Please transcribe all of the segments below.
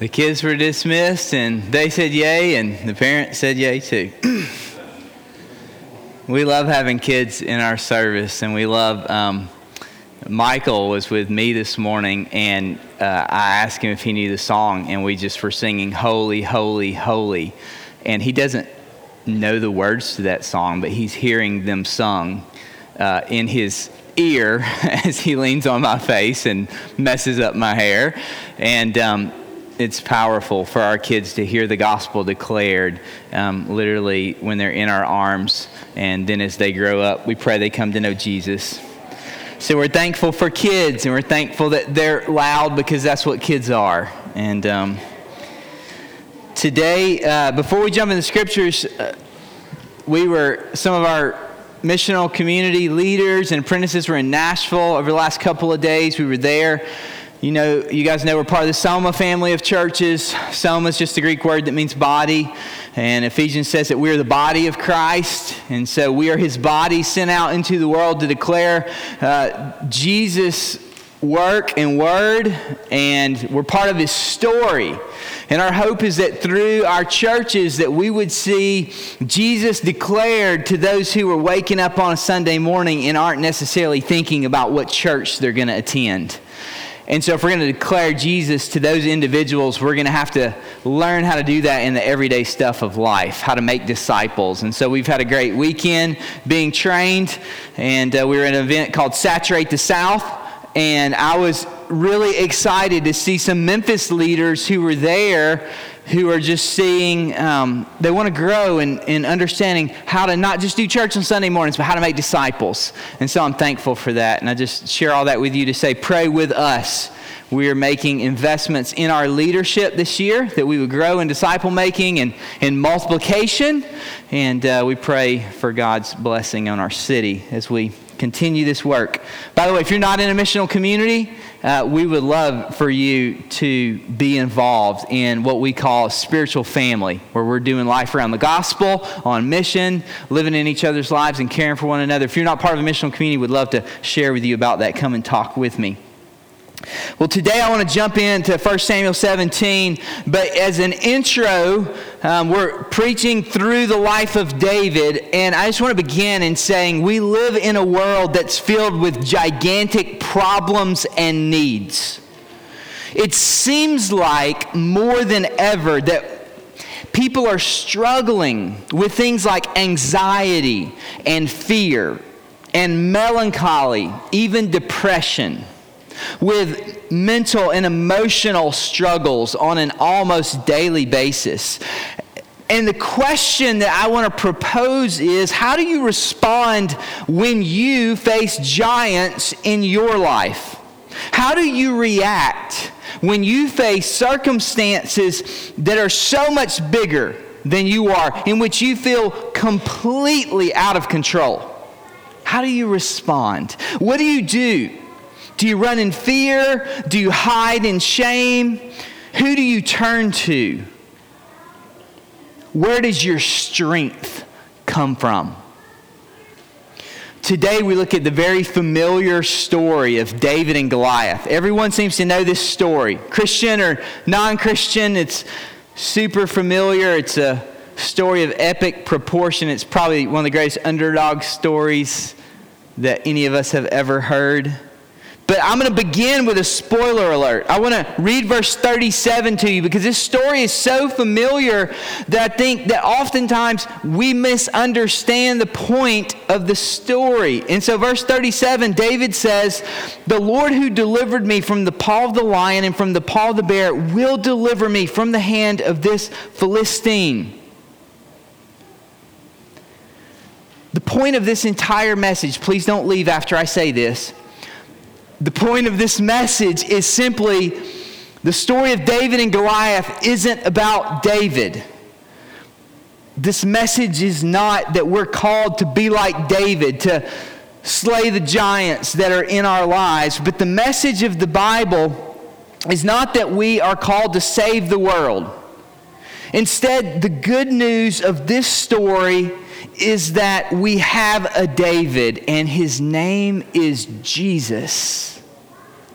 The kids were dismissed and they said yay, and the parents said yay too. we love having kids in our service, and we love. Um, Michael was with me this morning, and uh, I asked him if he knew the song, and we just were singing Holy, Holy, Holy. And he doesn't know the words to that song, but he's hearing them sung uh, in his ear as he leans on my face and messes up my hair. And um, it's powerful for our kids to hear the gospel declared um, literally when they're in our arms. And then as they grow up, we pray they come to know Jesus. So we're thankful for kids and we're thankful that they're loud because that's what kids are. And um, today, uh, before we jump into the scriptures, uh, we were, some of our missional community leaders and apprentices were in Nashville over the last couple of days. We were there. You know, you guys know we're part of the Soma family of churches. Soma is just a Greek word that means body. And Ephesians says that we are the body of Christ. And so we are his body sent out into the world to declare uh, Jesus' work and word. And we're part of his story. And our hope is that through our churches that we would see Jesus declared to those who are waking up on a Sunday morning and aren't necessarily thinking about what church they're going to attend. And so, if we're going to declare Jesus to those individuals, we're going to have to learn how to do that in the everyday stuff of life, how to make disciples. And so, we've had a great weekend being trained, and uh, we were at an event called Saturate the South. And I was really excited to see some Memphis leaders who were there who are just seeing, um, they want to grow in, in understanding how to not just do church on Sunday mornings, but how to make disciples. And so I'm thankful for that. And I just share all that with you to say, pray with us. We are making investments in our leadership this year that we would grow in disciple making and in multiplication. And uh, we pray for God's blessing on our city as we continue this work. By the way, if you're not in a missional community, uh, we would love for you to be involved in what we call a spiritual family, where we're doing life around the gospel, on mission, living in each other's lives, and caring for one another. If you're not part of a missional community, we'd love to share with you about that. Come and talk with me. Well, today I want to jump into 1 Samuel 17, but as an intro, um, we're preaching through the life of David, and I just want to begin in saying we live in a world that's filled with gigantic problems and needs. It seems like more than ever that people are struggling with things like anxiety and fear and melancholy, even depression with mental and emotional struggles on an almost daily basis. And the question that I want to propose is how do you respond when you face giants in your life? How do you react when you face circumstances that are so much bigger than you are, in which you feel completely out of control? How do you respond? What do you do? Do you run in fear? Do you hide in shame? Who do you turn to? Where does your strength come from? Today, we look at the very familiar story of David and Goliath. Everyone seems to know this story. Christian or non Christian, it's super familiar. It's a story of epic proportion. It's probably one of the greatest underdog stories that any of us have ever heard. But I'm going to begin with a spoiler alert. I want to read verse 37 to you because this story is so familiar that I think that oftentimes we misunderstand the point of the story. And so, verse 37, David says, The Lord who delivered me from the paw of the lion and from the paw of the bear will deliver me from the hand of this Philistine. The point of this entire message, please don't leave after I say this the point of this message is simply the story of David and Goliath isn't about David. This message is not that we're called to be like David, to slay the giants that are in our lives, but the message of the Bible is not that we are called to save the world. Instead, the good news of this story is that we have a David, and his name is Jesus.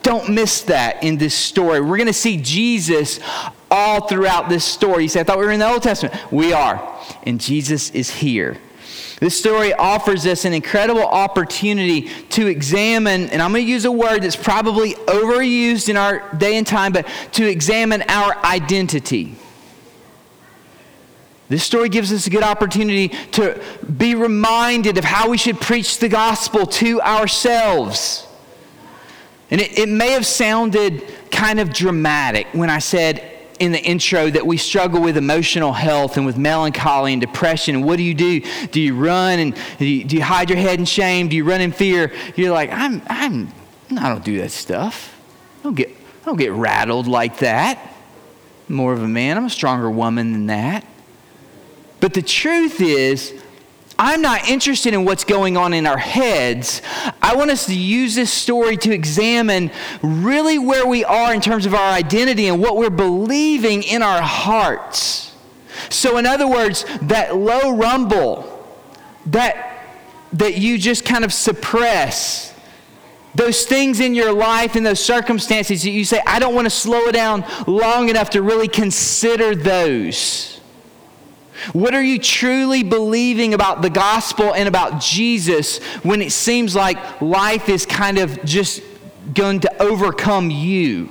Don't miss that in this story. We're going to see Jesus all throughout this story. You say, I thought we were in the Old Testament. We are. And Jesus is here. This story offers us an incredible opportunity to examine, and I'm going to use a word that's probably overused in our day and time, but to examine our identity. This story gives us a good opportunity to be reminded of how we should preach the gospel to ourselves. And it, it may have sounded kind of dramatic when I said in the intro that we struggle with emotional health and with melancholy and depression. And what do you do? Do you run and do you, do you hide your head in shame? Do you run in fear? You're like, I'm, I'm, I don't do that stuff. I don't get, I don't get rattled like that. I'm more of a man. I'm a stronger woman than that. But the truth is, I'm not interested in what's going on in our heads. I want us to use this story to examine really where we are in terms of our identity and what we're believing in our hearts. So, in other words, that low rumble that, that you just kind of suppress, those things in your life and those circumstances that you say, I don't want to slow it down long enough to really consider those. What are you truly believing about the gospel and about Jesus when it seems like life is kind of just going to overcome you?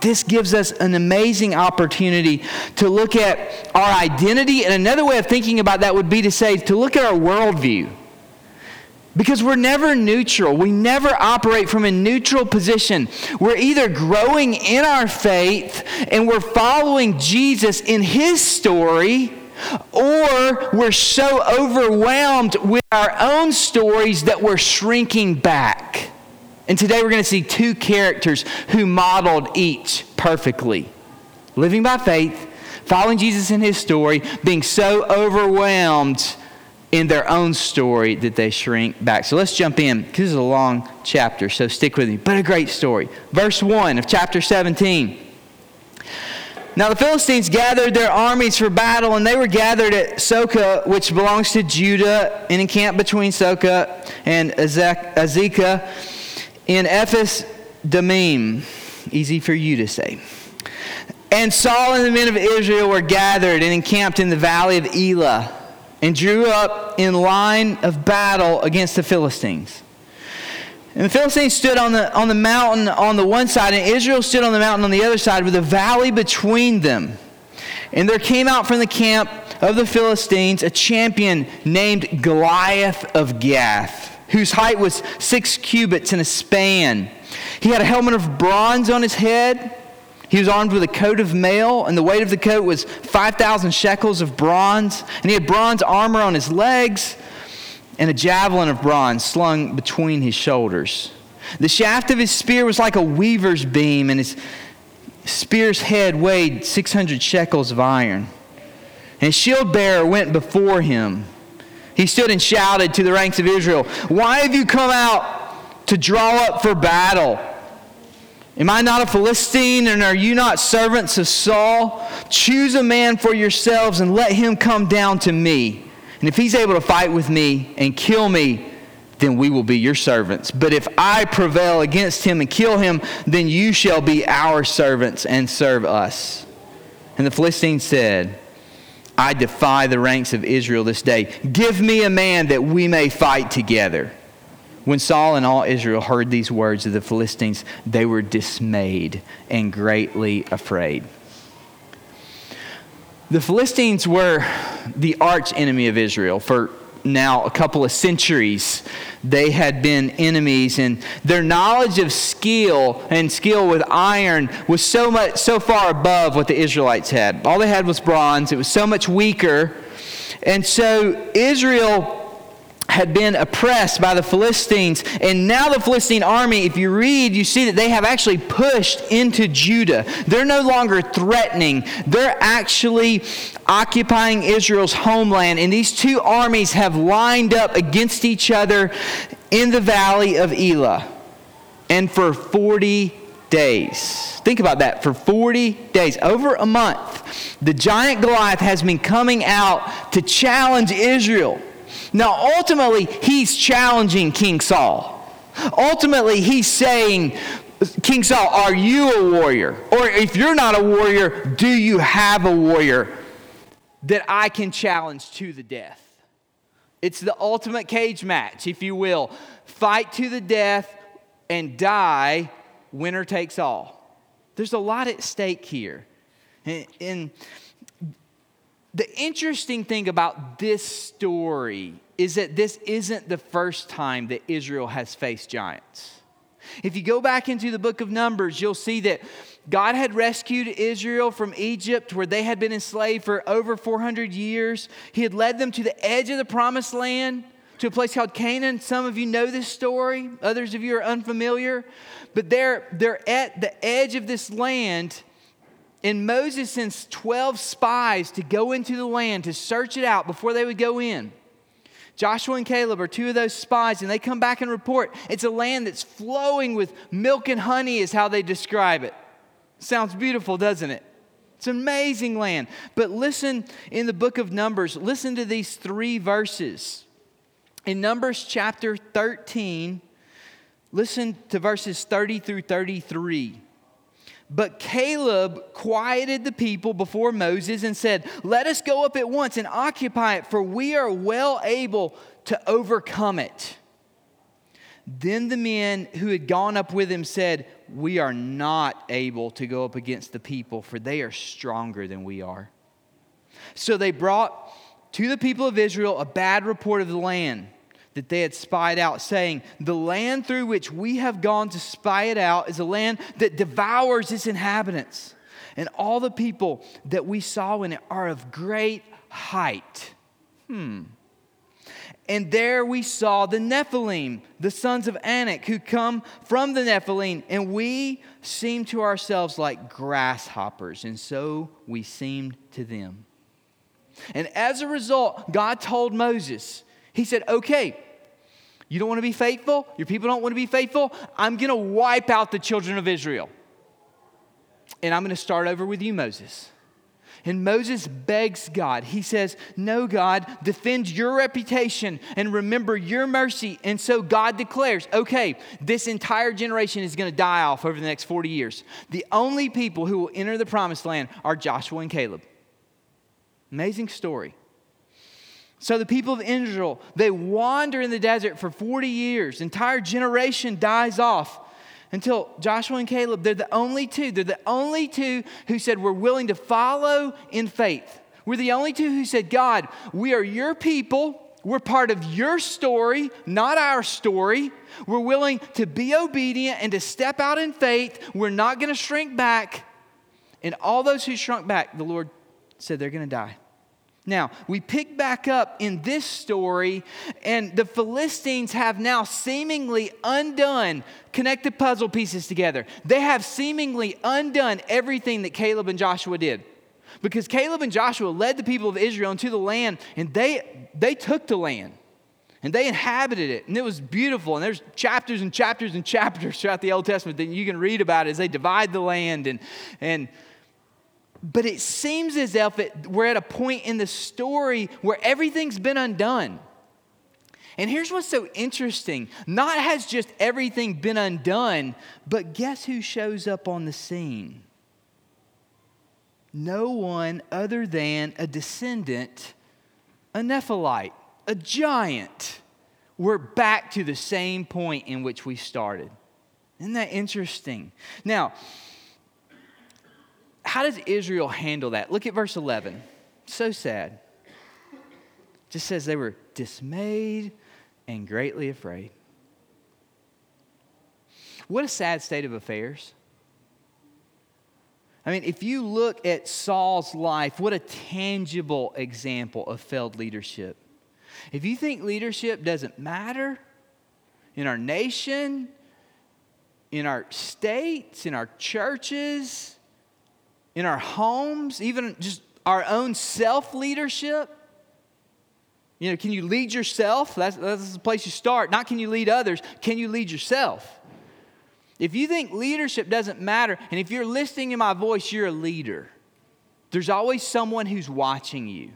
This gives us an amazing opportunity to look at our identity. And another way of thinking about that would be to say, to look at our worldview. Because we're never neutral. We never operate from a neutral position. We're either growing in our faith and we're following Jesus in his story or we're so overwhelmed with our own stories that we're shrinking back. And today we're going to see two characters who modeled each perfectly living by faith, following Jesus in his story, being so overwhelmed in their own story that they shrink back. So let's jump in. because This is a long chapter, so stick with me. But a great story. Verse 1 of chapter 17. Now the Philistines gathered their armies for battle, and they were gathered at Socoh, which belongs to Judah, and encamped between Socoh and Azekah in Ephes Dammim. Easy for you to say. And Saul and the men of Israel were gathered and encamped in the valley of Elah, and drew up in line of battle against the Philistines. And the Philistines stood on the, on the mountain on the one side, and Israel stood on the mountain on the other side with a valley between them. And there came out from the camp of the Philistines a champion named Goliath of Gath, whose height was six cubits and a span. He had a helmet of bronze on his head. He was armed with a coat of mail, and the weight of the coat was 5,000 shekels of bronze. And he had bronze armor on his legs and a javelin of bronze slung between his shoulders. The shaft of his spear was like a weaver's beam, and his spear's head weighed 600 shekels of iron. And his shield bearer went before him. He stood and shouted to the ranks of Israel, Why have you come out to draw up for battle? Am I not a Philistine, and are you not servants of Saul? Choose a man for yourselves and let him come down to me. And if he's able to fight with me and kill me, then we will be your servants. But if I prevail against him and kill him, then you shall be our servants and serve us. And the Philistines said, I defy the ranks of Israel this day. Give me a man that we may fight together. When Saul and all Israel heard these words of the Philistines, they were dismayed and greatly afraid. The Philistines were the arch enemy of Israel for now a couple of centuries. They had been enemies, and their knowledge of skill and skill with iron was so much so far above what the Israelites had. All they had was bronze. It was so much weaker. And so Israel had been oppressed by the Philistines. And now the Philistine army, if you read, you see that they have actually pushed into Judah. They're no longer threatening, they're actually occupying Israel's homeland. And these two armies have lined up against each other in the valley of Elah. And for 40 days. Think about that. For 40 days, over a month, the giant Goliath has been coming out to challenge Israel. Now, ultimately, he's challenging King Saul. Ultimately, he's saying, King Saul, are you a warrior? Or if you're not a warrior, do you have a warrior that I can challenge to the death? It's the ultimate cage match, if you will. Fight to the death and die, winner takes all. There's a lot at stake here. And, the interesting thing about this story is that this isn't the first time that Israel has faced giants. If you go back into the book of Numbers, you'll see that God had rescued Israel from Egypt, where they had been enslaved for over 400 years. He had led them to the edge of the promised land, to a place called Canaan. Some of you know this story, others of you are unfamiliar. But they're, they're at the edge of this land, and Moses sends 12 spies to go into the land to search it out before they would go in. Joshua and Caleb are two of those spies, and they come back and report it's a land that's flowing with milk and honey, is how they describe it. Sounds beautiful, doesn't it? It's an amazing land. But listen in the book of Numbers, listen to these three verses. In Numbers chapter 13, listen to verses 30 through 33. But Caleb quieted the people before Moses and said, Let us go up at once and occupy it, for we are well able to overcome it. Then the men who had gone up with him said, We are not able to go up against the people, for they are stronger than we are. So they brought to the people of Israel a bad report of the land that they had spied out, saying, The land through which we have gone to spy it out is a land that devours its inhabitants. And all the people that we saw in it are of great height. Hmm. And there we saw the Nephilim, the sons of Anak, who come from the Nephilim, and we seemed to ourselves like grasshoppers, and so we seemed to them. And as a result, God told Moses, He said, Okay, you don't want to be faithful? Your people don't want to be faithful? I'm going to wipe out the children of Israel. And I'm going to start over with you, Moses. And Moses begs God. He says, No, God, defend your reputation and remember your mercy. And so God declares, Okay, this entire generation is going to die off over the next 40 years. The only people who will enter the promised land are Joshua and Caleb. Amazing story. So the people of Israel, they wander in the desert for 40 years. Entire generation dies off until Joshua and Caleb, they're the only two. They're the only two who said, We're willing to follow in faith. We're the only two who said, God, we are your people. We're part of your story, not our story. We're willing to be obedient and to step out in faith. We're not going to shrink back. And all those who shrunk back, the Lord said they're going to die. Now, we pick back up in this story, and the Philistines have now seemingly undone, connected puzzle pieces together. They have seemingly undone everything that Caleb and Joshua did. Because Caleb and Joshua led the people of Israel into the land, and they, they took the land. And they inhabited it, and it was beautiful. And there's chapters and chapters and chapters throughout the Old Testament that you can read about as they divide the land and, and but it seems as if it, we're at a point in the story where everything's been undone. And here's what's so interesting not has just everything been undone, but guess who shows up on the scene? No one other than a descendant, a Nephilim, a giant. We're back to the same point in which we started. Isn't that interesting? Now, how does Israel handle that? Look at verse 11. So sad. Just says they were dismayed and greatly afraid. What a sad state of affairs. I mean, if you look at Saul's life, what a tangible example of failed leadership. If you think leadership doesn't matter in our nation, in our states, in our churches, in our homes, even just our own self leadership. You know, can you lead yourself? That's, that's the place you start. Not can you lead others, can you lead yourself? If you think leadership doesn't matter, and if you're listening to my voice, you're a leader. There's always someone who's watching you.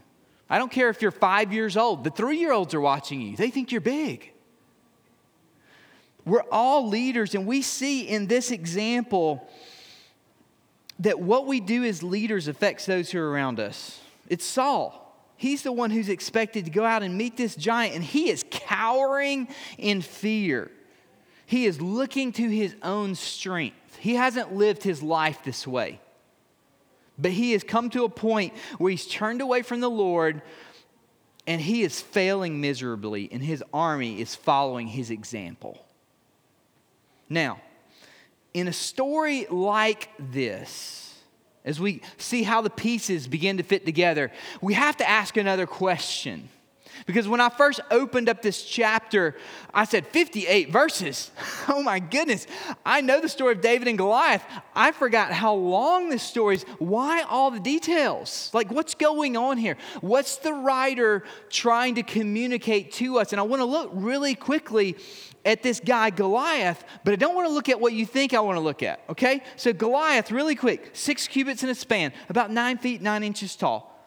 I don't care if you're five years old, the three year olds are watching you, they think you're big. We're all leaders, and we see in this example that what we do as leaders affects those who are around us. It's Saul. He's the one who's expected to go out and meet this giant, and he is cowering in fear. He is looking to his own strength. He hasn't lived his life this way. But he has come to a point where he's turned away from the Lord and he is failing miserably, and his army is following his example. Now, in a story like this, as we see how the pieces begin to fit together, we have to ask another question. Because when I first opened up this chapter, I said 58 verses. Oh my goodness. I know the story of David and Goliath. I forgot how long this story is. Why all the details? Like, what's going on here? What's the writer trying to communicate to us? And I want to look really quickly at this guy Goliath, but I don't want to look at what you think I want to look at, okay? So, Goliath, really quick, six cubits in a span, about nine feet, nine inches tall,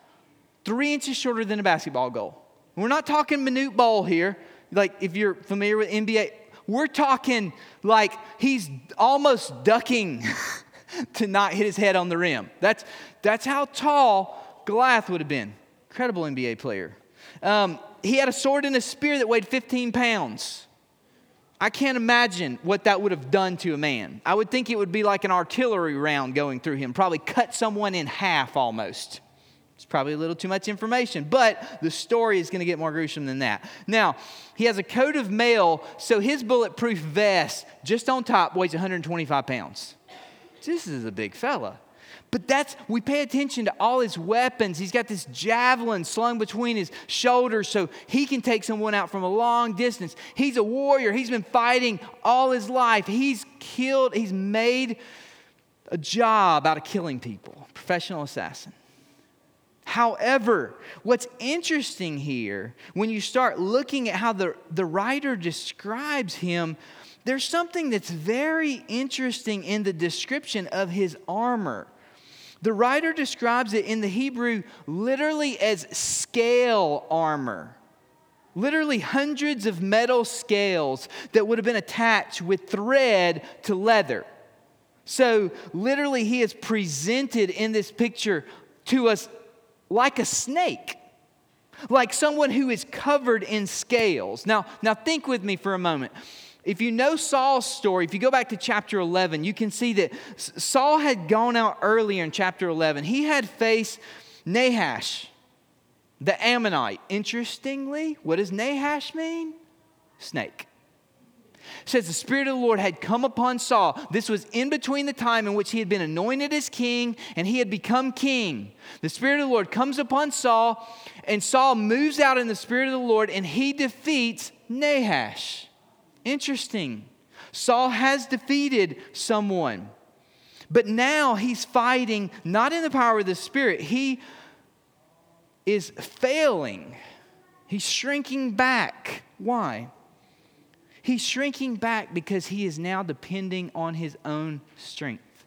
three inches shorter than a basketball goal. We're not talking minute ball here. Like if you're familiar with NBA, we're talking like he's almost ducking to not hit his head on the rim. That's, that's how tall Goliath would have been. Incredible NBA player. Um, he had a sword and a spear that weighed 15 pounds. I can't imagine what that would have done to a man. I would think it would be like an artillery round going through him, probably cut someone in half almost. It's probably a little too much information, but the story is going to get more gruesome than that. Now, he has a coat of mail, so his bulletproof vest, just on top, weighs 125 pounds. This is a big fella. But that's, we pay attention to all his weapons. He's got this javelin slung between his shoulders so he can take someone out from a long distance. He's a warrior. He's been fighting all his life. He's killed, he's made a job out of killing people, professional assassin. However, what's interesting here, when you start looking at how the, the writer describes him, there's something that's very interesting in the description of his armor. The writer describes it in the Hebrew literally as scale armor. Literally, hundreds of metal scales that would have been attached with thread to leather. So, literally, he is presented in this picture to us like a snake, like someone who is covered in scales. Now, now think with me for a moment. If you know Saul's story, if you go back to chapter 11, you can see that Saul had gone out earlier in chapter 11. He had faced Nahash, the Ammonite. Interestingly, what does Nahash mean? Snake says the Spirit of the Lord had come upon Saul. This was in between the time in which he had been anointed as king and he had become king. The Spirit of the Lord comes upon Saul, and Saul moves out in the Spirit of the Lord and he defeats Nahash. Interesting. Saul has defeated someone, but now he's fighting not in the power of the Spirit. He is failing, he's shrinking back. Why? He's shrinking back because he is now depending on his own strength.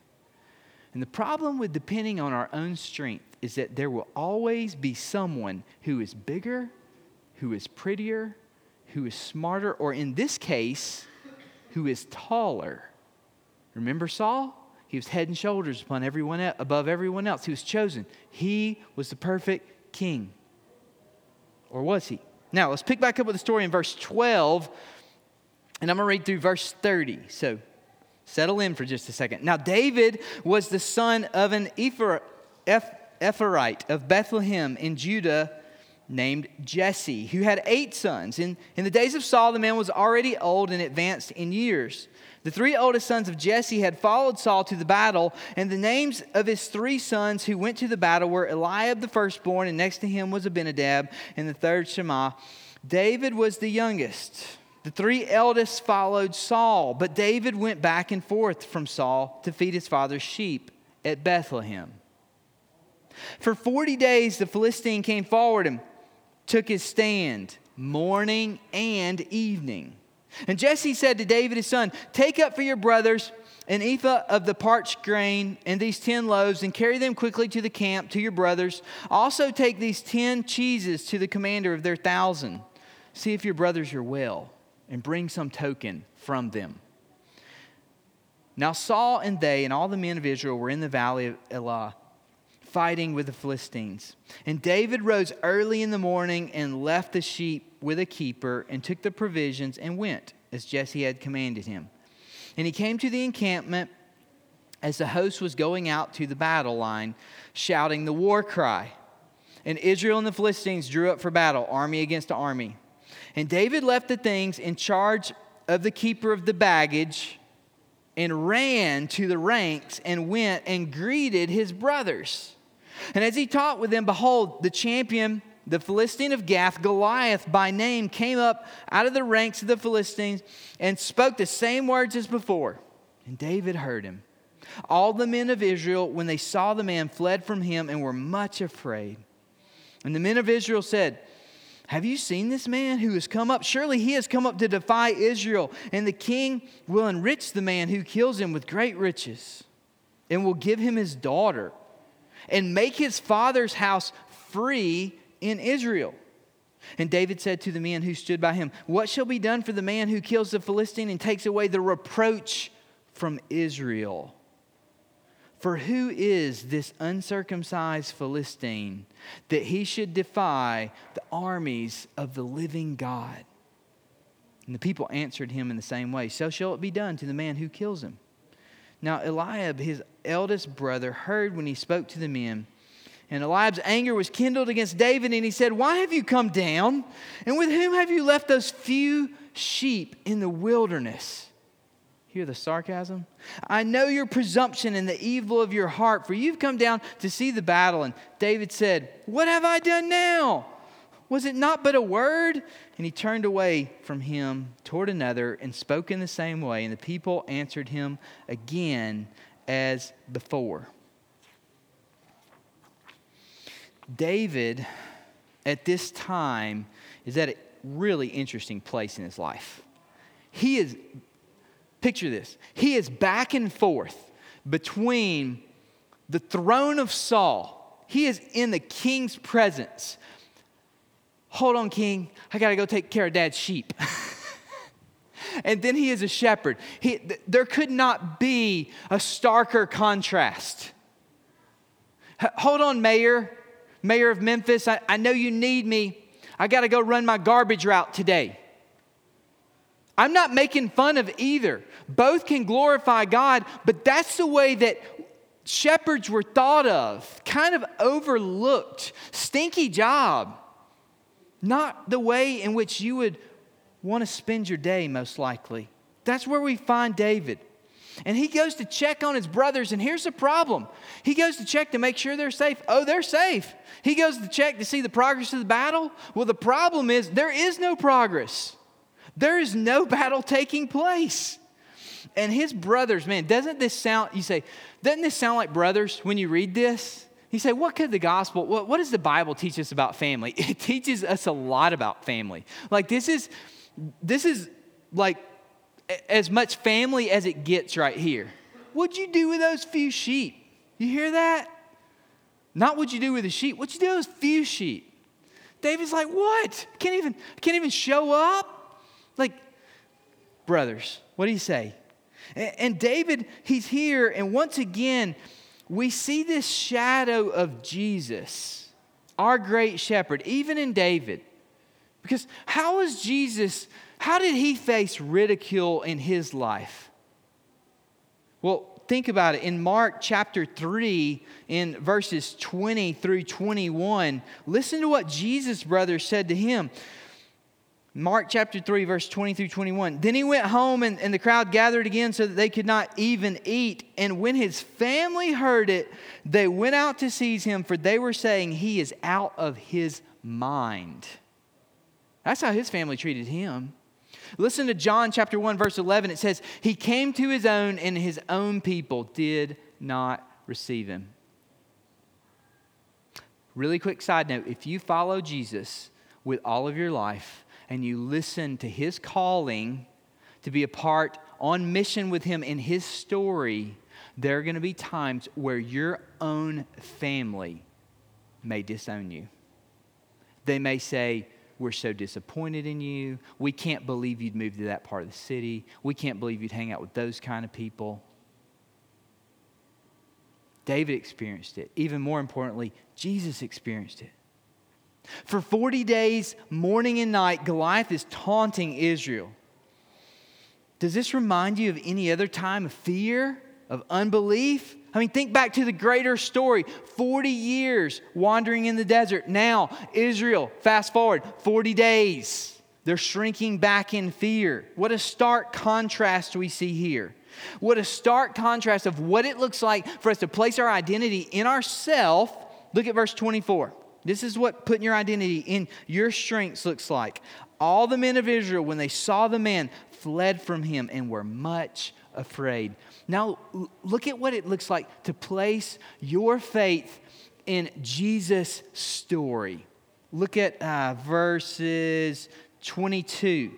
And the problem with depending on our own strength is that there will always be someone who is bigger, who is prettier, who is smarter, or in this case, who is taller. Remember Saul? He was head and shoulders upon everyone else, above everyone else. He was chosen. He was the perfect king. Or was he? Now, let's pick back up with the story in verse 12 and I'm going to read through verse 30. So settle in for just a second. Now, David was the son of an Ephrathite of Bethlehem in Judah named Jesse, who had eight sons. In, in the days of Saul, the man was already old and advanced in years. The three oldest sons of Jesse had followed Saul to the battle, and the names of his three sons who went to the battle were Eliab the firstborn, and next to him was Abinadab, and the third Shammah. David was the youngest. The three eldest followed Saul, but David went back and forth from Saul to feed his father's sheep at Bethlehem. For 40 days, the Philistine came forward and took his stand morning and evening. And Jesse said to David his son, Take up for your brothers an ephah of the parched grain and these 10 loaves and carry them quickly to the camp to your brothers. Also take these 10 cheeses to the commander of their thousand. See if your brothers are well. And bring some token from them. Now Saul and they and all the men of Israel were in the valley of Elah fighting with the Philistines. And David rose early in the morning and left the sheep with a keeper and took the provisions and went as Jesse had commanded him. And he came to the encampment as the host was going out to the battle line, shouting the war cry. And Israel and the Philistines drew up for battle, army against army. And David left the things in charge of the keeper of the baggage and ran to the ranks and went and greeted his brothers. And as he talked with them, behold, the champion, the Philistine of Gath, Goliath by name, came up out of the ranks of the Philistines and spoke the same words as before. And David heard him. All the men of Israel, when they saw the man, fled from him and were much afraid. And the men of Israel said, have you seen this man who has come up? Surely he has come up to defy Israel, and the king will enrich the man who kills him with great riches, and will give him his daughter and make his father's house free in Israel. And David said to the men who stood by him, What shall be done for the man who kills the Philistine and takes away the reproach from Israel? For who is this uncircumcised Philistine that he should defy the armies of the living God? And the people answered him in the same way So shall it be done to the man who kills him. Now, Eliab, his eldest brother, heard when he spoke to the men. And Eliab's anger was kindled against David, and he said, Why have you come down? And with whom have you left those few sheep in the wilderness? Hear the sarcasm? I know your presumption and the evil of your heart, for you've come down to see the battle. And David said, What have I done now? Was it not but a word? And he turned away from him toward another and spoke in the same way. And the people answered him again as before. David, at this time, is at a really interesting place in his life. He is, picture this, he is back and forth between the throne of Saul, he is in the king's presence Hold on, king. I got to go take care of dad's sheep. and then he is a shepherd. He, th- there could not be a starker contrast. H- hold on, mayor, mayor of Memphis. I, I know you need me. I got to go run my garbage route today. I'm not making fun of either. Both can glorify God, but that's the way that shepherds were thought of, kind of overlooked. Stinky job. Not the way in which you would want to spend your day, most likely. That's where we find David. And he goes to check on his brothers, and here's the problem. He goes to check to make sure they're safe. Oh, they're safe. He goes to check to see the progress of the battle. Well, the problem is there is no progress, there is no battle taking place. And his brothers, man, doesn't this sound, you say, doesn't this sound like brothers when you read this? You say, what could the gospel, what, what does the Bible teach us about family? It teaches us a lot about family. Like this is, this is like as much family as it gets right here. What'd you do with those few sheep? You hear that? Not what you do with the sheep. What you do with those few sheep? David's like, what? Can't even, can't even show up? Like, brothers, what do you say? And David, he's here, and once again, we see this shadow of Jesus, our great shepherd, even in David. Because how was Jesus, how did he face ridicule in his life? Well, think about it. In Mark chapter 3, in verses 20 through 21, listen to what Jesus' brothers said to him. Mark chapter 3, verse 20 through 21. Then he went home, and, and the crowd gathered again so that they could not even eat. And when his family heard it, they went out to seize him, for they were saying, He is out of his mind. That's how his family treated him. Listen to John chapter 1, verse 11. It says, He came to his own, and his own people did not receive him. Really quick side note if you follow Jesus with all of your life, and you listen to his calling to be a part on mission with him in his story, there are going to be times where your own family may disown you. They may say, We're so disappointed in you. We can't believe you'd move to that part of the city. We can't believe you'd hang out with those kind of people. David experienced it. Even more importantly, Jesus experienced it. For 40 days, morning and night, Goliath is taunting Israel. Does this remind you of any other time of fear, of unbelief? I mean, think back to the greater story 40 years wandering in the desert. Now, Israel, fast forward 40 days. They're shrinking back in fear. What a stark contrast we see here. What a stark contrast of what it looks like for us to place our identity in ourself. Look at verse 24. This is what putting your identity in your strengths looks like. All the men of Israel, when they saw the man, fled from him and were much afraid. Now, look at what it looks like to place your faith in Jesus' story. Look at uh, verses 22.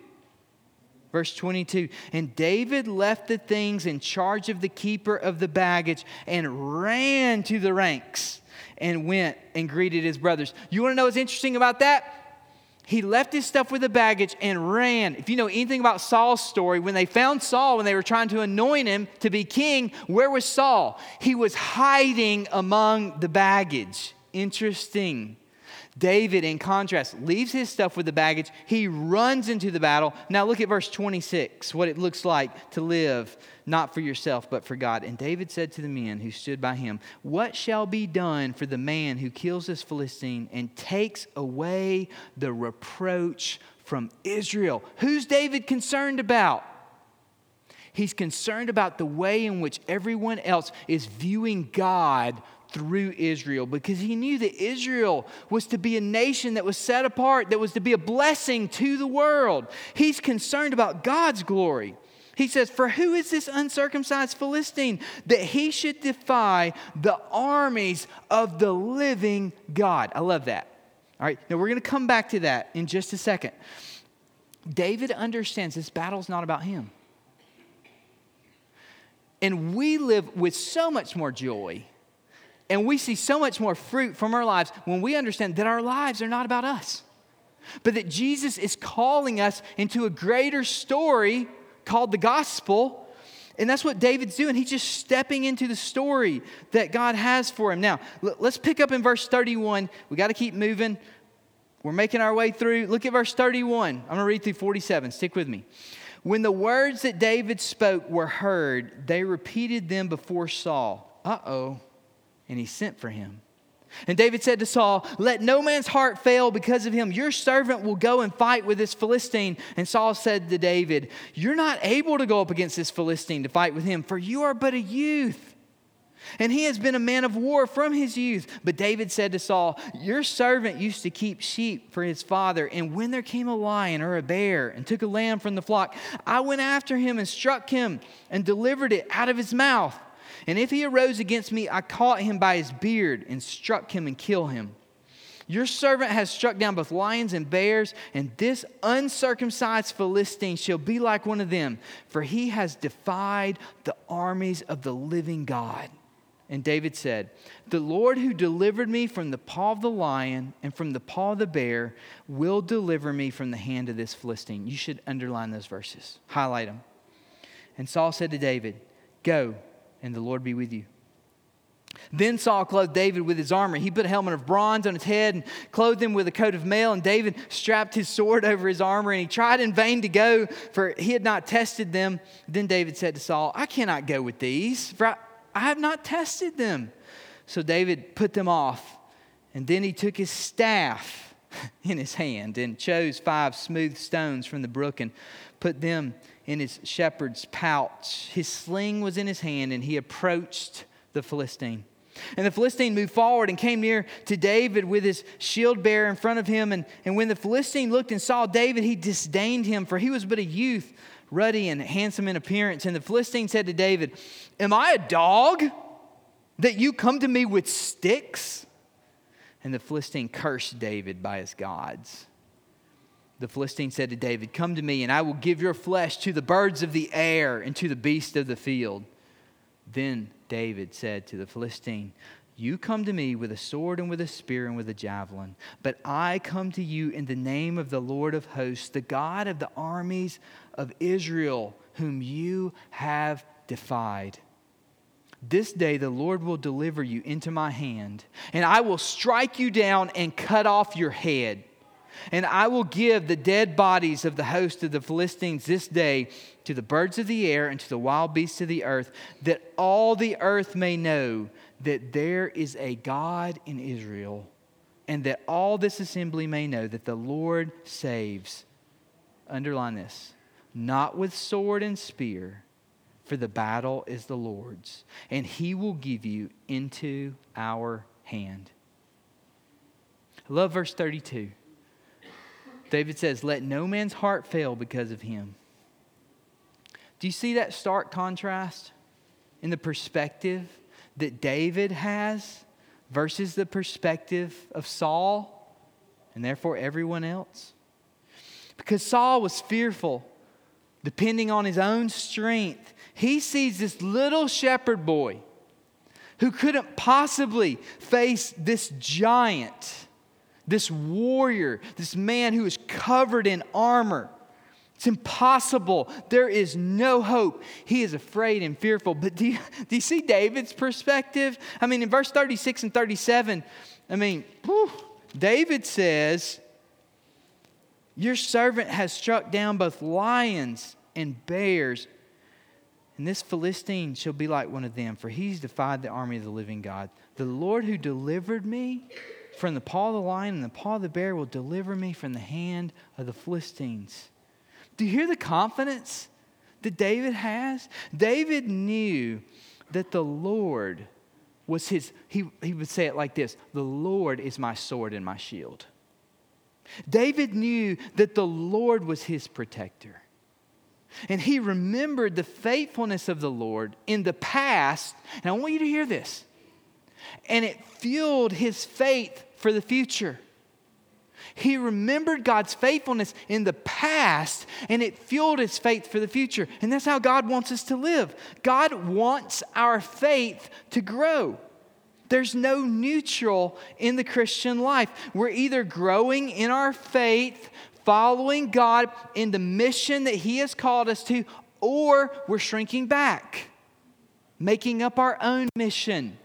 Verse 22 And David left the things in charge of the keeper of the baggage and ran to the ranks and went and greeted his brothers. You want to know what's interesting about that? He left his stuff with the baggage and ran. If you know anything about Saul's story, when they found Saul, when they were trying to anoint him to be king, where was Saul? He was hiding among the baggage. Interesting. David, in contrast, leaves his stuff with the baggage. He runs into the battle. Now, look at verse 26, what it looks like to live not for yourself, but for God. And David said to the men who stood by him, What shall be done for the man who kills this Philistine and takes away the reproach from Israel? Who's David concerned about? He's concerned about the way in which everyone else is viewing God through Israel because he knew that Israel was to be a nation that was set apart, that was to be a blessing to the world. He's concerned about God's glory. He says, For who is this uncircumcised Philistine that he should defy the armies of the living God? I love that. All right, now we're going to come back to that in just a second. David understands this battle's not about him. And we live with so much more joy and we see so much more fruit from our lives when we understand that our lives are not about us, but that Jesus is calling us into a greater story called the gospel. And that's what David's doing. He's just stepping into the story that God has for him. Now, let's pick up in verse 31. We got to keep moving. We're making our way through. Look at verse 31. I'm going to read through 47. Stick with me. When the words that David spoke were heard, they repeated them before Saul. Uh oh and he sent for him. And David said to Saul, Let no man's heart fail because of him. Your servant will go and fight with this Philistine. And Saul said to David, You're not able to go up against this Philistine to fight with him, for you are but a youth. And he has been a man of war from his youth. But David said to Saul, Your servant used to keep sheep for his father. And when there came a lion or a bear and took a lamb from the flock, I went after him and struck him and delivered it out of his mouth. And if he arose against me, I caught him by his beard and struck him and killed him. Your servant has struck down both lions and bears, and this uncircumcised Philistine shall be like one of them, for he has defied the armies of the living God. And David said, The Lord who delivered me from the paw of the lion and from the paw of the bear will deliver me from the hand of this Philistine. You should underline those verses, highlight them. And Saul said to David, Go and the Lord be with you. Then Saul clothed David with his armor. He put a helmet of bronze on his head and clothed him with a coat of mail. And David strapped his sword over his armor. And he tried in vain to go, for he had not tested them. Then David said to Saul, I cannot go with these, for I, have not tested them. So David put them off. And then he took his staff in his hand and chose five smooth stones from the brook and put them in his shepherd's pouch. His sling was in his hand, and he approached the Philistine. And the Philistine moved forward and came near to David with his shield bearer in front of him. And, and when the Philistine looked and saw David, he disdained him, for he was but a youth, ruddy and handsome in appearance. And the Philistine said to David, Am I a dog that you come to me with sticks? And the Philistine cursed David by his gods the Philistine said to David, Come to me, and I will give your flesh to the birds of the air and to the beasts of the field. Then David said to the Philistine, You come to me with a sword and with a spear and with a javelin, but I come to you in the name of the Lord of hosts, the God of the armies of Israel, whom you have defied. This day the Lord will deliver you into my hand, and I will strike you down and cut off your head. And I will give the dead bodies of the host of the Philistines this day to the birds of the air and to the wild beasts of the earth, that all the earth may know that there is a God in Israel, and that all this assembly may know that the Lord saves. Underline this not with sword and spear, for the battle is the Lord's, and he will give you into our hand. I love verse 32. David says, Let no man's heart fail because of him. Do you see that stark contrast in the perspective that David has versus the perspective of Saul and therefore everyone else? Because Saul was fearful, depending on his own strength. He sees this little shepherd boy who couldn't possibly face this giant, this warrior, this man who is covered in armor it's impossible. There is no hope. He is afraid and fearful. But do you, do you see David's perspective? I mean, in verse 36 and 37, I mean, whew, David says, Your servant has struck down both lions and bears, and this Philistine shall be like one of them, for he's defied the army of the living God. The Lord who delivered me from the paw of the lion and the paw of the bear will deliver me from the hand of the Philistines. Do you hear the confidence that David has? David knew that the Lord was his, he, he would say it like this The Lord is my sword and my shield. David knew that the Lord was his protector. And he remembered the faithfulness of the Lord in the past. And I want you to hear this. And it fueled his faith for the future. He remembered God's faithfulness in the past and it fueled his faith for the future. And that's how God wants us to live. God wants our faith to grow. There's no neutral in the Christian life. We're either growing in our faith, following God in the mission that He has called us to, or we're shrinking back, making up our own mission,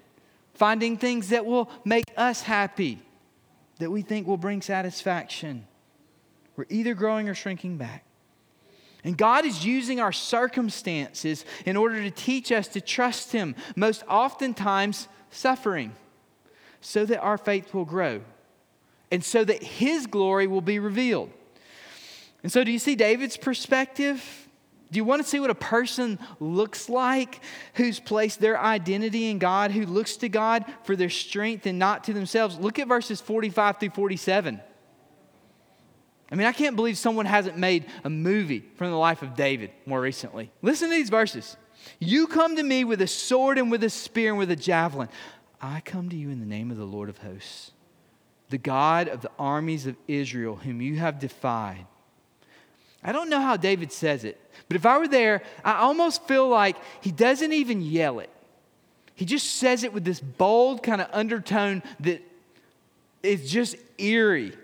finding things that will make us happy that we think will bring satisfaction. We're either growing or shrinking back. And God is using our circumstances in order to teach us to trust Him, most oftentimes suffering, so that our faith will grow and so that His glory will be revealed. And so, do you see David's perspective? Do you want to see what a person looks like who's placed their identity in God, who looks to God for their strength and not to themselves? Look at verses 45 through 47. I mean, I can't believe someone hasn't made a movie from the life of David more recently. Listen to these verses. You come to me with a sword and with a spear and with a javelin. I come to you in the name of the Lord of hosts, the God of the armies of Israel, whom you have defied. I don't know how David says it, but if I were there, I almost feel like he doesn't even yell it. He just says it with this bold kind of undertone that is just eerie.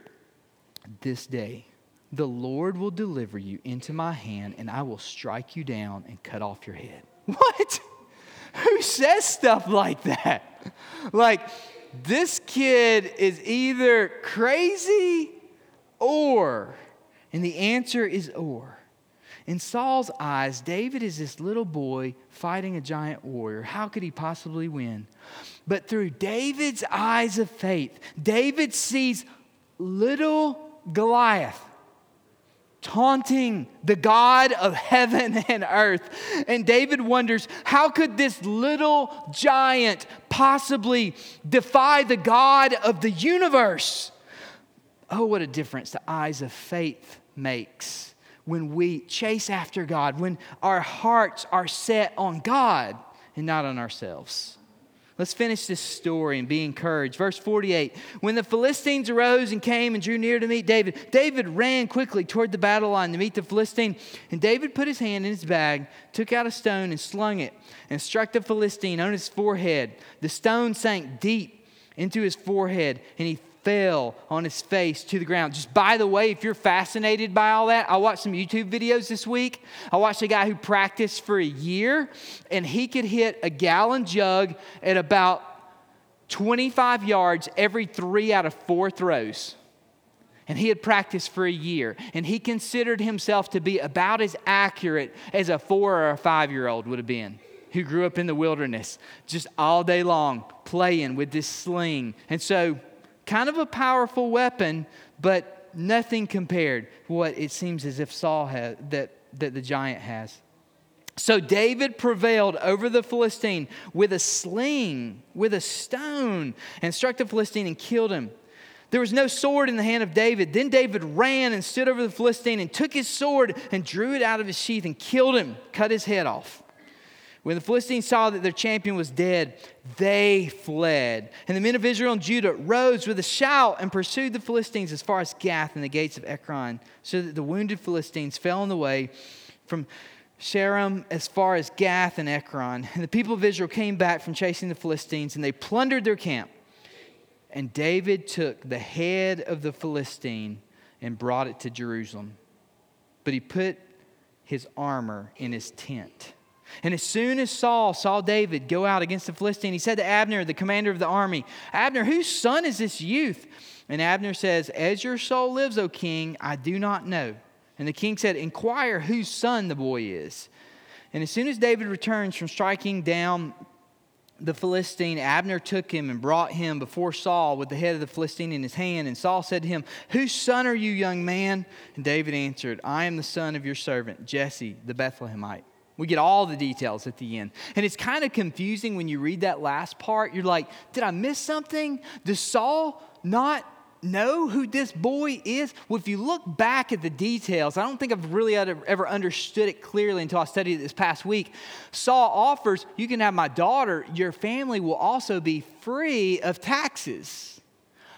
This day, the Lord will deliver you into my hand, and I will strike you down and cut off your head. What? Who says stuff like that? Like, this kid is either crazy or and the answer is or. In Saul's eyes, David is this little boy fighting a giant warrior. How could he possibly win? But through David's eyes of faith, David sees little Goliath taunting the God of heaven and earth. And David wonders, how could this little giant possibly defy the God of the universe? Oh, what a difference the eyes of faith makes when we chase after God, when our hearts are set on God and not on ourselves. Let's finish this story and be encouraged. Verse 48 When the Philistines arose and came and drew near to meet David, David ran quickly toward the battle line to meet the Philistine. And David put his hand in his bag, took out a stone, and slung it, and struck the Philistine on his forehead. The stone sank deep into his forehead, and he fell on his face to the ground. Just by the way, if you're fascinated by all that, I watched some YouTube videos this week. I watched a guy who practiced for a year, and he could hit a gallon jug at about 25 yards every three out of four throws. And he had practiced for a year, and he considered himself to be about as accurate as a four or a five year old would have been who grew up in the wilderness, just all day long playing with this sling. And so, kind of a powerful weapon, but nothing compared to what it seems as if Saul has, that, that the giant has. So David prevailed over the Philistine with a sling, with a stone, and struck the Philistine and killed him. There was no sword in the hand of David. Then David ran and stood over the Philistine and took his sword and drew it out of his sheath and killed him, cut his head off. When the Philistines saw that their champion was dead, they fled. And the men of Israel and Judah rose with a shout and pursued the Philistines as far as Gath and the gates of Ekron, so that the wounded Philistines fell on the way from Shaaraim as far as Gath and Ekron. And the people of Israel came back from chasing the Philistines, and they plundered their camp. And David took the head of the Philistine and brought it to Jerusalem. But he put his armor in his tent. And as soon as Saul saw David go out against the Philistine, he said to Abner, the commander of the army, Abner, whose son is this youth? And Abner says, As your soul lives, O king, I do not know. And the king said, Inquire whose son the boy is. And as soon as David returns from striking down the Philistine, Abner took him and brought him before Saul with the head of the Philistine in his hand. And Saul said to him, Whose son are you, young man? And David answered, I am the son of your servant, Jesse the Bethlehemite. We get all the details at the end. And it's kind of confusing when you read that last part. You're like, did I miss something? Does Saul not know who this boy is? Well, if you look back at the details, I don't think I've really ever understood it clearly until I studied it this past week. Saul offers, You can have my daughter, your family will also be free of taxes.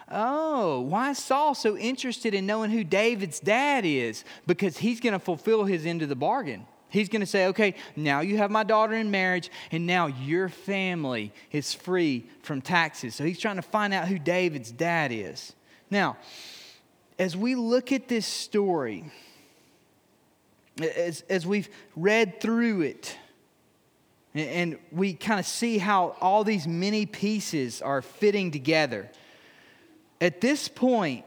Oh, why is Saul so interested in knowing who David's dad is? Because he's going to fulfill his end of the bargain. He's going to say, okay, now you have my daughter in marriage, and now your family is free from taxes. So he's trying to find out who David's dad is. Now, as we look at this story, as, as we've read through it, and we kind of see how all these many pieces are fitting together. At this point,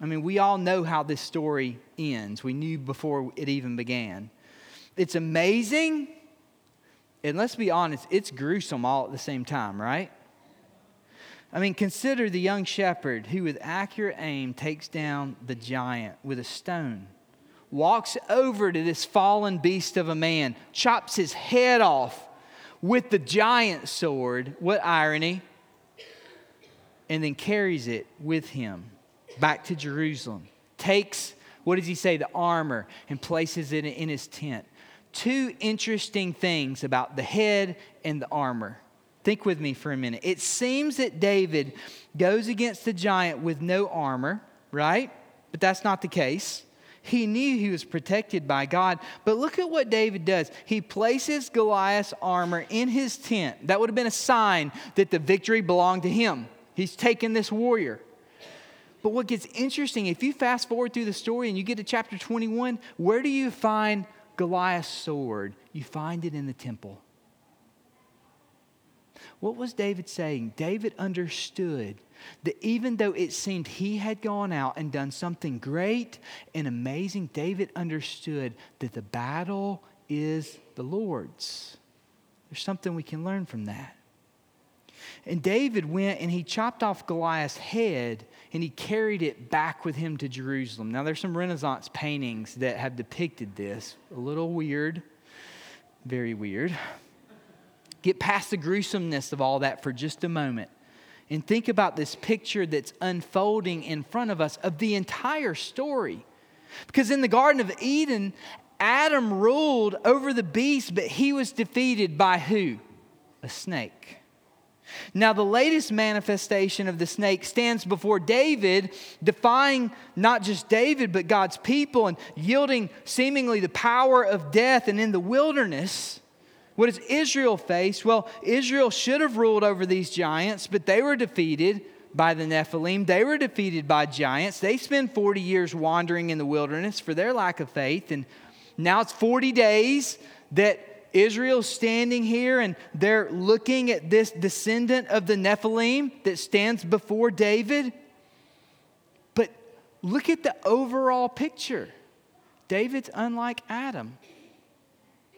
I mean, we all know how this story ends. We knew before it even began it's amazing, and let's be honest, it's gruesome all at the same time, right? I mean, consider the young shepherd who, with accurate aim, takes down the giant with a stone, walks over to this fallen beast of a man, chops his head off with the giant sword. What irony! And then carries it with him back to Jerusalem. Takes, what does he say, the armor, and places it in his tent two interesting things about the head and the armor. Think with me for a minute. It seems that David goes against the giant with no armor, right? But that's not the case. He knew he was protected by God. But look at what David does. He places Goliath's armor in his tent. That would have been a sign that the victory belonged to him. He's taken this warrior. But what gets interesting, if you fast forward through the story and you get to chapter 21, where do you find Goliath's sword, you find it in the temple. What was David saying? David understood that even though it seemed he had gone out and done something great and amazing, David understood that the battle is the Lord's. There's something we can learn from that. And David went and he chopped off Goliath's head and he carried it back with him to Jerusalem. Now, there's some Renaissance paintings that have depicted this. A little weird, very weird. Get past the gruesomeness of all that for just a moment and think about this picture that's unfolding in front of us of the entire story. Because in the Garden of Eden, Adam ruled over the beast, but he was defeated by who? A snake. Now, the latest manifestation of the snake stands before David, defying not just David, but God's people and yielding seemingly the power of death. And in the wilderness, what does Israel face? Well, Israel should have ruled over these giants, but they were defeated by the Nephilim. They were defeated by giants. They spent 40 years wandering in the wilderness for their lack of faith. And now it's 40 days that Israel's standing here and they're looking at this descendant of the Nephilim that stands before David. But look at the overall picture. David's unlike Adam,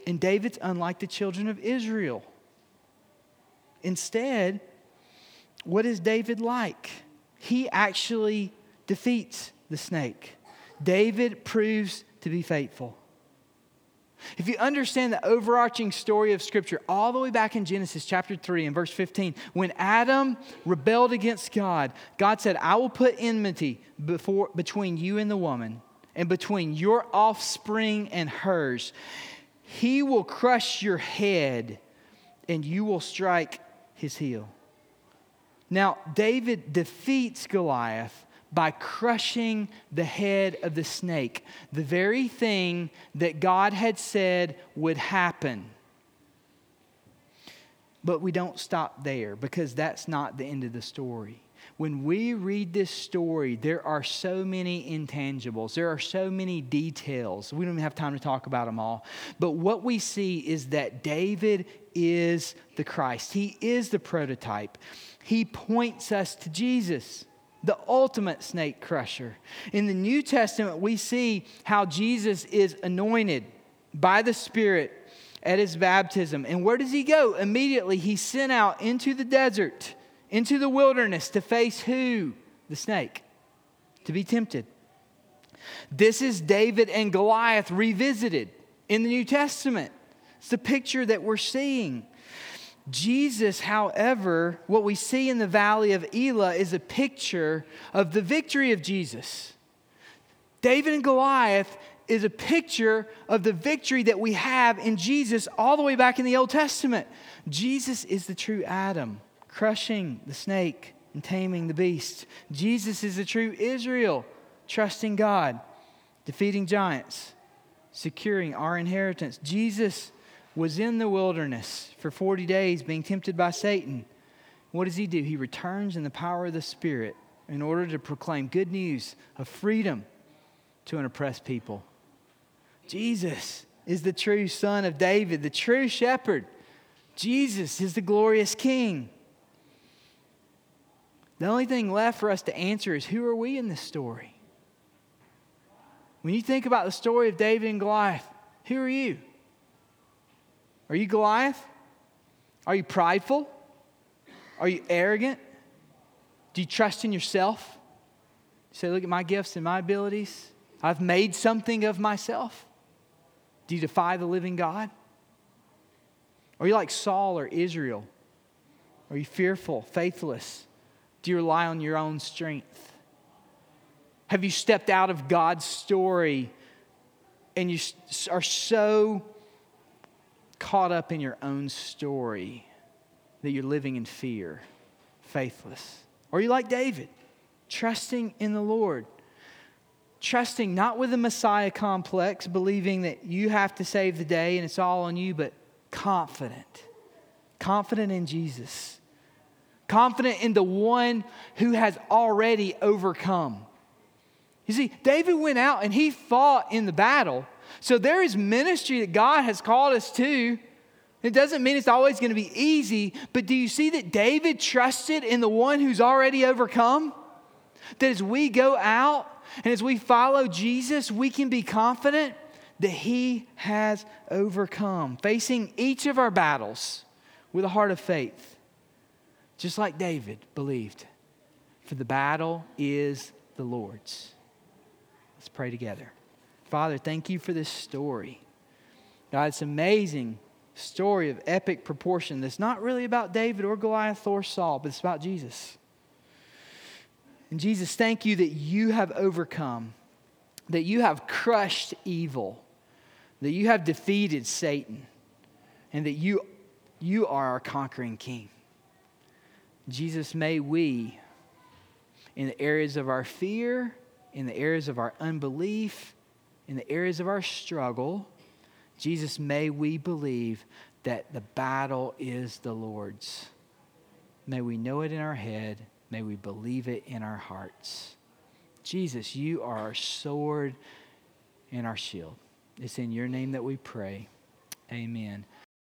and David's unlike the children of Israel. Instead, what is David like? He actually defeats the snake. David proves to be faithful. If you understand the overarching story of Scripture, all the way back in Genesis chapter 3 and verse 15, when Adam rebelled against God, God said, I will put enmity before, between you and the woman, and between your offspring and hers. He will crush your head, and you will strike his heel. Now, David defeats Goliath by crushing the head of the snake, the very thing that God had said would happen. But we don't stop there because that's not the end of the story. When we read this story, there are so many intangibles. There are so many details. We don't even have time to talk about them all. But what we see is that David is the Christ, he is the prototype. He points us to Jesus the ultimate snake crusher. In the New Testament, we see how Jesus is anointed by the Spirit at his baptism. And where does he go? Immediately, he's sent out into the desert, into the wilderness to face who? The snake, to be tempted. This is David and Goliath revisited in the New Testament. It's the picture that we're seeing. Jesus, however, what we see in the valley of Elah is a picture of the victory of Jesus. David and Goliath is a picture of the victory that we have in Jesus all the way back in the Old Testament. Jesus is the true Adam, crushing the snake and taming the beast. Jesus is the true Israel, trusting God, defeating giants, securing our inheritance. Jesus was in the wilderness for 40 days being tempted by Satan. What does he do? He returns in the power of the Spirit in order to proclaim good news of freedom to an oppressed people. Jesus is the true son of David, the true shepherd. Jesus is the glorious king. The only thing left for us to answer is who are we in this story? When you think about the story of David and Goliath, who are you? Are you Goliath? Are you prideful? Are you arrogant? Do you trust in yourself? You say, look at my gifts and my abilities. I've made something of myself. Do you defy the living God? Are you like Saul or Israel? Are you fearful, faithless? Do you rely on your own strength? Have you stepped out of God's story and you are so caught up in your own story that you're living in fear, faithless? Or are you like David, trusting in the Lord? Trusting not with a Messiah complex, believing that you have to save the day and it's all on you, but confident. Confident in Jesus. Confident in the one who has already overcome. You see, David went out and he fought in the battle so there is ministry that God has called us to. It doesn't mean it's always going to be easy, but do you see that David trusted in the one who's already overcome? That as we go out and as we follow Jesus, we can be confident that he has overcome, facing each of our battles with a heart of faith, just like David believed. For the battle is the Lord's. Let's pray together. Father, thank you for this story. God, it's amazing story of epic proportion that's not really about David or Goliath or Saul, but it's about Jesus. And Jesus, thank you that you have overcome, that you have crushed evil, that you have defeated Satan, and that you, you are our conquering king. Jesus, may we, in the areas of our fear, in the areas of our unbelief, in the areas of our struggle, Jesus, may we believe that the battle is the Lord's. May we know it in our head. May we believe it in our hearts. Jesus, you are our sword and our shield. It's in your name that we pray. Amen.